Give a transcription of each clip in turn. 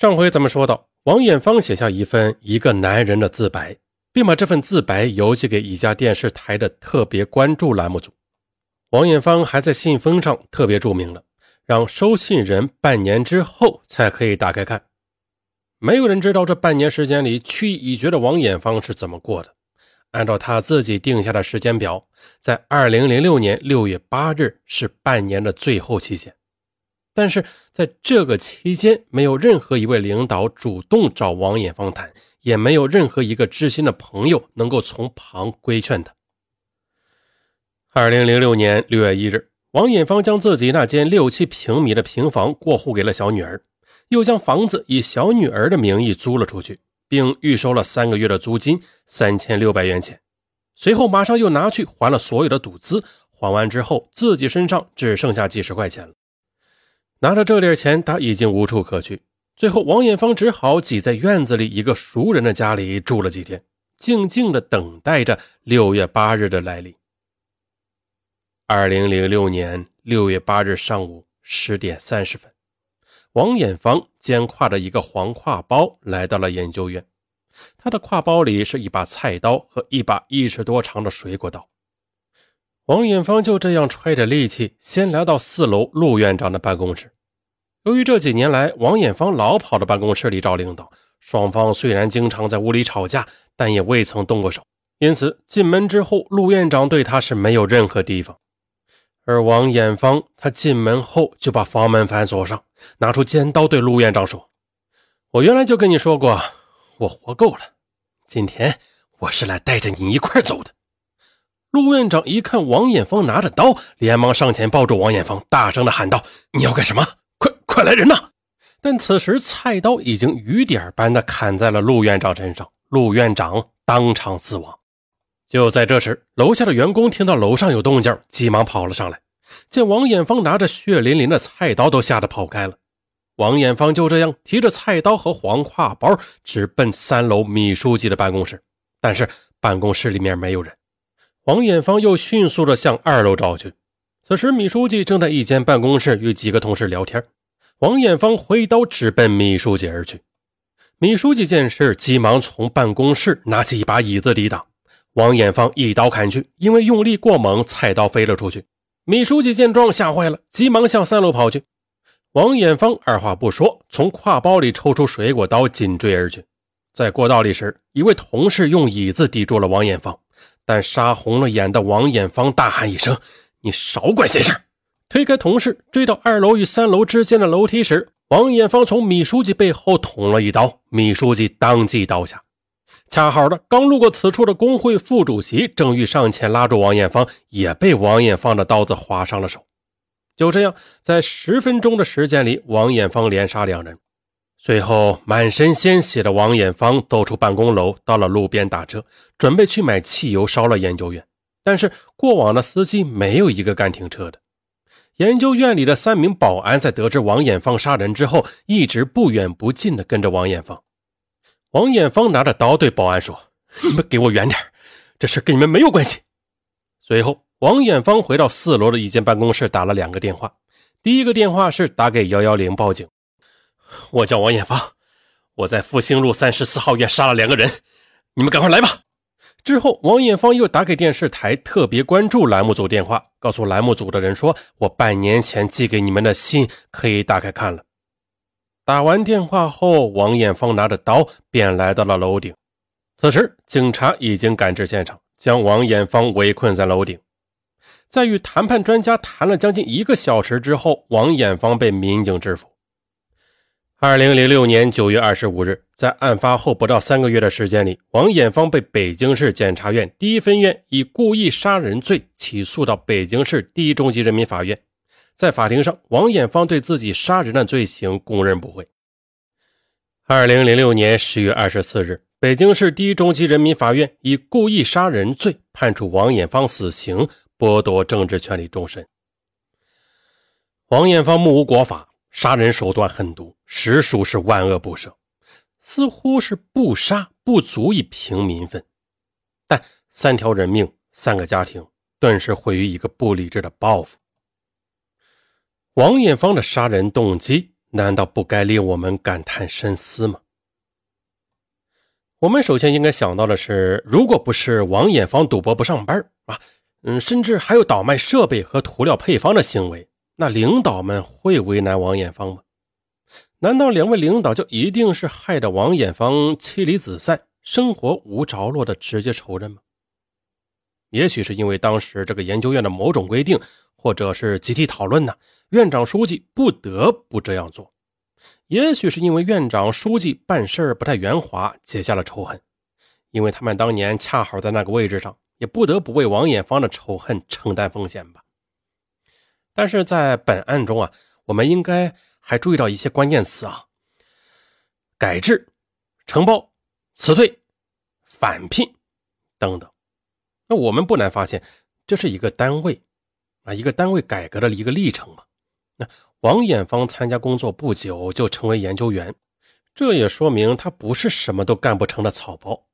上回咱们说到，王艳芳写下一份一个男人的自白，并把这份自白邮寄给一家电视台的特别关注栏目组。王艳芳还在信封上特别注明了，让收信人半年之后才可以打开看。没有人知道这半年时间里，去意已决的王艳芳是怎么过的。按照他自己定下的时间表，在二零零六年六月八日是半年的最后期限。但是在这个期间，没有任何一位领导主动找王艳芳谈，也没有任何一个知心的朋友能够从旁规劝他。二零零六年六月一日，王艳芳将自己那间六七平米的平房过户给了小女儿，又将房子以小女儿的名义租了出去，并预收了三个月的租金三千六百元钱。随后马上又拿去还了所有的赌资，还完之后，自己身上只剩下几十块钱了。拿着这点钱，他已经无处可去。最后，王艳芳只好挤在院子里一个熟人的家里住了几天，静静的等待着六月八日的来临。二零零六年六月八日上午十点三十分，王艳芳肩挎着一个黄挎包来到了研究院。他的挎包里是一把菜刀和一把一尺多长的水果刀。王艳芳就这样揣着力气，先来到四楼陆院长的办公室。由于这几年来，王艳芳老跑到办公室里找领导，双方虽然经常在屋里吵架，但也未曾动过手。因此，进门之后，陆院长对他是没有任何提防。而王艳芳，他进门后就把房门反锁上，拿出尖刀对陆院长说：“我原来就跟你说过，我活够了。今天我是来带着你一块走的。”陆院长一看王艳芳拿着刀，连忙上前抱住王艳芳，大声的喊道：“你要干什么？快快来人呐！”但此时菜刀已经雨点般的砍在了陆院长身上，陆院长当场死亡。就在这时，楼下的员工听到楼上有动静，急忙跑了上来，见王艳芳拿着血淋淋的菜刀，都吓得跑开了。王艳芳就这样提着菜刀和黄挎包，直奔三楼米书记的办公室，但是办公室里面没有人。王艳芳又迅速地向二楼找去。此时，米书记正在一间办公室与几个同事聊天。王艳芳挥刀直奔米书记而去。米书记见势，急忙从办公室拿起一把椅子抵挡。王艳芳一刀砍去，因为用力过猛，菜刀飞了出去。米书记见状，吓坏了，急忙向三楼跑去。王艳芳二话不说，从挎包里抽出水果刀，紧追而去。在过道里时，一位同事用椅子抵住了王艳芳。但杀红了眼的王艳芳大喊一声：“你少管闲事！”推开同事，追到二楼与三楼之间的楼梯时，王艳芳从米书记背后捅了一刀，米书记当即倒下。恰好的，刚路过此处的工会副主席正欲上前拉住王艳芳，也被王艳芳的刀子划伤了手。就这样，在十分钟的时间里，王艳芳连杀两人。随后，满身鲜血的王艳芳走出办公楼，到了路边打车，准备去买汽油烧了研究院。但是过往的司机没有一个敢停车的。研究院里的三名保安在得知王艳芳杀人之后，一直不远不近的跟着王艳芳。王艳芳拿着刀对保安说：“你们给我远点，这事跟你们没有关系。”随后，王艳芳回到四楼的一间办公室，打了两个电话。第一个电话是打给幺幺零报警。我叫王艳芳，我在复兴路三十四号院杀了两个人，你们赶快来吧。之后，王艳芳又打给电视台特别关注栏目组电话，告诉栏目组的人说：“我半年前寄给你们的信可以打开看了。”打完电话后，王艳芳拿着刀便来到了楼顶。此时，警察已经赶至现场，将王艳芳围困在楼顶。在与谈判专家谈了将近一个小时之后，王艳芳被民警制服。二零零六年九月二十五日，在案发后不到三个月的时间里，王艳芳被北京市检察院第一分院以故意杀人罪起诉到北京市第一中级人民法院。在法庭上，王艳芳对自己杀人的罪行供认不讳。二零零六年十月二十四日，北京市第一中级人民法院以故意杀人罪判处王艳芳死刑，剥夺政治权利终身。王艳芳目无国法。杀人手段狠毒，实属是万恶不赦，似乎是不杀不足以平民愤。但三条人命，三个家庭，顿时毁于一个不理智的报复。王艳芳的杀人动机难道不该令我们感叹深思吗？我们首先应该想到的是，如果不是王艳芳赌博不上班啊，嗯，甚至还有倒卖设备和涂料配方的行为，那领导们会为难王艳芳吗？难道两位领导就一定是害得王艳芳妻离子散、生活无着落的直接仇人吗？也许是因为当时这个研究院的某种规定，或者是集体讨论呢，院长书记不得不这样做。也许是因为院长书记办事不太圆滑，结下了仇恨。因为他们当年恰好在那个位置上，也不得不为王艳芳的仇恨承担风险吧。但是在本案中啊，我们应该。还注意到一些关键词啊，改制、承包、辞退、返聘等等。那我们不难发现，这是一个单位啊，一个单位改革的一个历程嘛。那王艳芳参加工作不久就成为研究员，这也说明他不是什么都干不成的草包。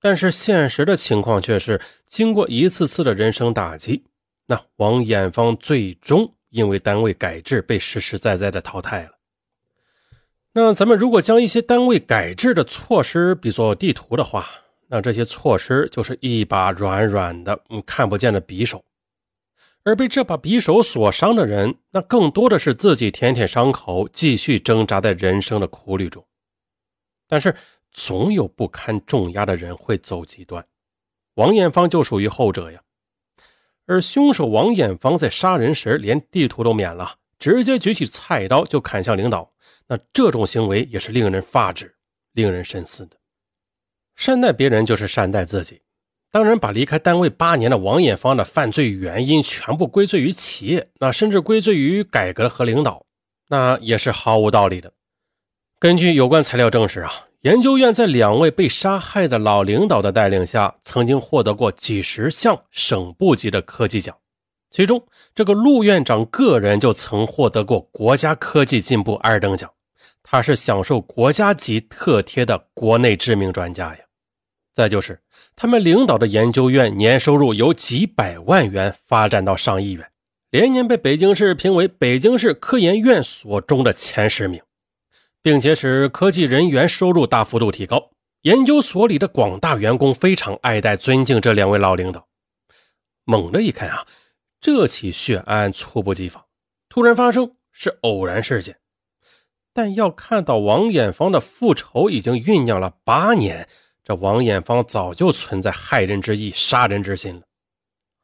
但是现实的情况却是，经过一次次的人生打击，那王艳芳最终。因为单位改制被实实在在的淘汰了。那咱们如果将一些单位改制的措施比作地图的话，那这些措施就是一把软软的、嗯看不见的匕首，而被这把匕首所伤的人，那更多的是自己舔舔伤口，继续挣扎在人生的苦旅中。但是总有不堪重压的人会走极端，王艳芳就属于后者呀。而凶手王艳芳在杀人时连地图都免了，直接举起菜刀就砍向领导。那这种行为也是令人发指、令人深思的。善待别人就是善待自己。当然，把离开单位八年的王艳芳的犯罪原因全部归罪于企业，那甚至归罪于改革和领导，那也是毫无道理的。根据有关材料证实啊。研究院在两位被杀害的老领导的带领下，曾经获得过几十项省部级的科技奖，其中这个陆院长个人就曾获得过国家科技进步二等奖，他是享受国家级特贴的国内知名专家呀。再就是他们领导的研究院年收入由几百万元发展到上亿元，连年被北京市评为北京市科研院所中的前十名。并且使科技人员收入大幅度提高，研究所里的广大员工非常爱戴、尊敬这两位老领导。猛的一看啊，这起血案猝不及防，突然发生是偶然事件，但要看到王艳芳的复仇已经酝酿了八年，这王艳芳早就存在害人之意、杀人之心了。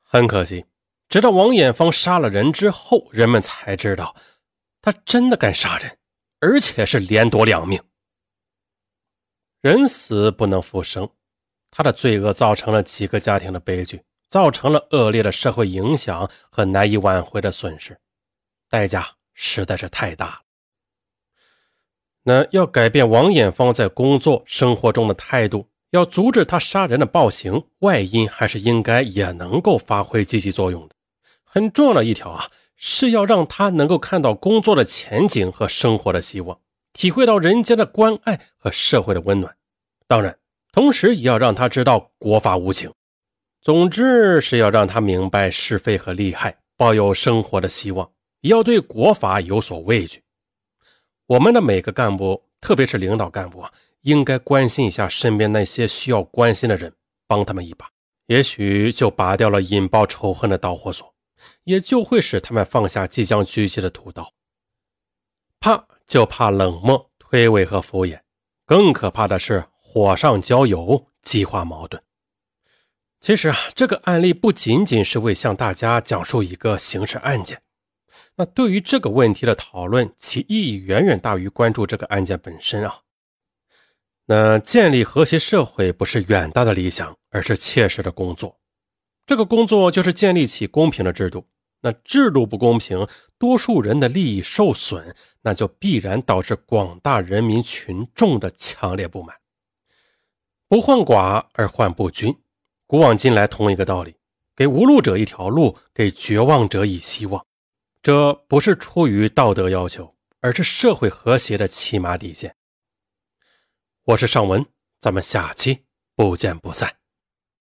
很可惜，直到王艳芳杀了人之后，人们才知道，他真的敢杀人。而且是连夺两命，人死不能复生，他的罪恶造成了几个家庭的悲剧，造成了恶劣的社会影响和难以挽回的损失，代价实在是太大了。那要改变王艳芳在工作生活中的态度，要阻止他杀人的暴行，外因还是应该也能够发挥积极作用的。很重要的一条啊。是要让他能够看到工作的前景和生活的希望，体会到人间的关爱和社会的温暖。当然，同时也要让他知道国法无情。总之是要让他明白是非和利害，抱有生活的希望，也要对国法有所畏惧。我们的每个干部，特别是领导干部啊，应该关心一下身边那些需要关心的人，帮他们一把，也许就拔掉了引爆仇恨的导火索。也就会使他们放下即将举起的屠刀。怕就怕冷漠、推诿和敷衍，更可怕的是火上浇油，激化矛盾。其实啊，这个案例不仅仅是为向大家讲述一个刑事案件，那对于这个问题的讨论，其意义远远大于关注这个案件本身啊。那建立和谐社会不是远大的理想，而是切实的工作。这个工作就是建立起公平的制度。那制度不公平，多数人的利益受损，那就必然导致广大人民群众的强烈不满。不患寡而患不均，古往今来同一个道理：给无路者一条路，给绝望者以希望。这不是出于道德要求，而是社会和谐的起码底线。我是尚文，咱们下期不见不散。